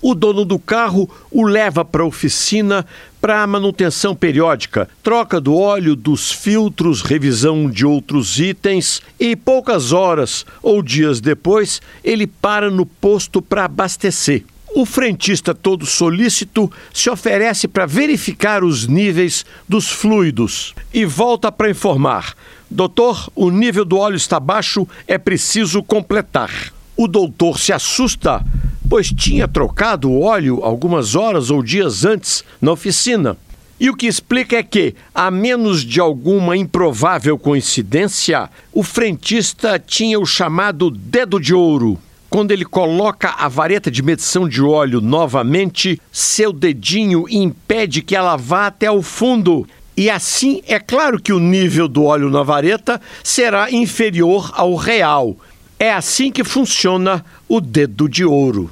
O dono do carro o leva para a oficina para manutenção periódica, troca do óleo, dos filtros, revisão de outros itens e poucas horas ou dias depois ele para no posto para abastecer. O frentista, todo solícito, se oferece para verificar os níveis dos fluidos e volta para informar: Doutor, o nível do óleo está baixo, é preciso completar. O doutor se assusta pois tinha trocado o óleo algumas horas ou dias antes na oficina. E o que explica é que, a menos de alguma improvável coincidência, o frentista tinha o chamado dedo de ouro. Quando ele coloca a vareta de medição de óleo novamente, seu dedinho impede que ela vá até o fundo. E assim é claro que o nível do óleo na vareta será inferior ao real. É assim que funciona o dedo de ouro.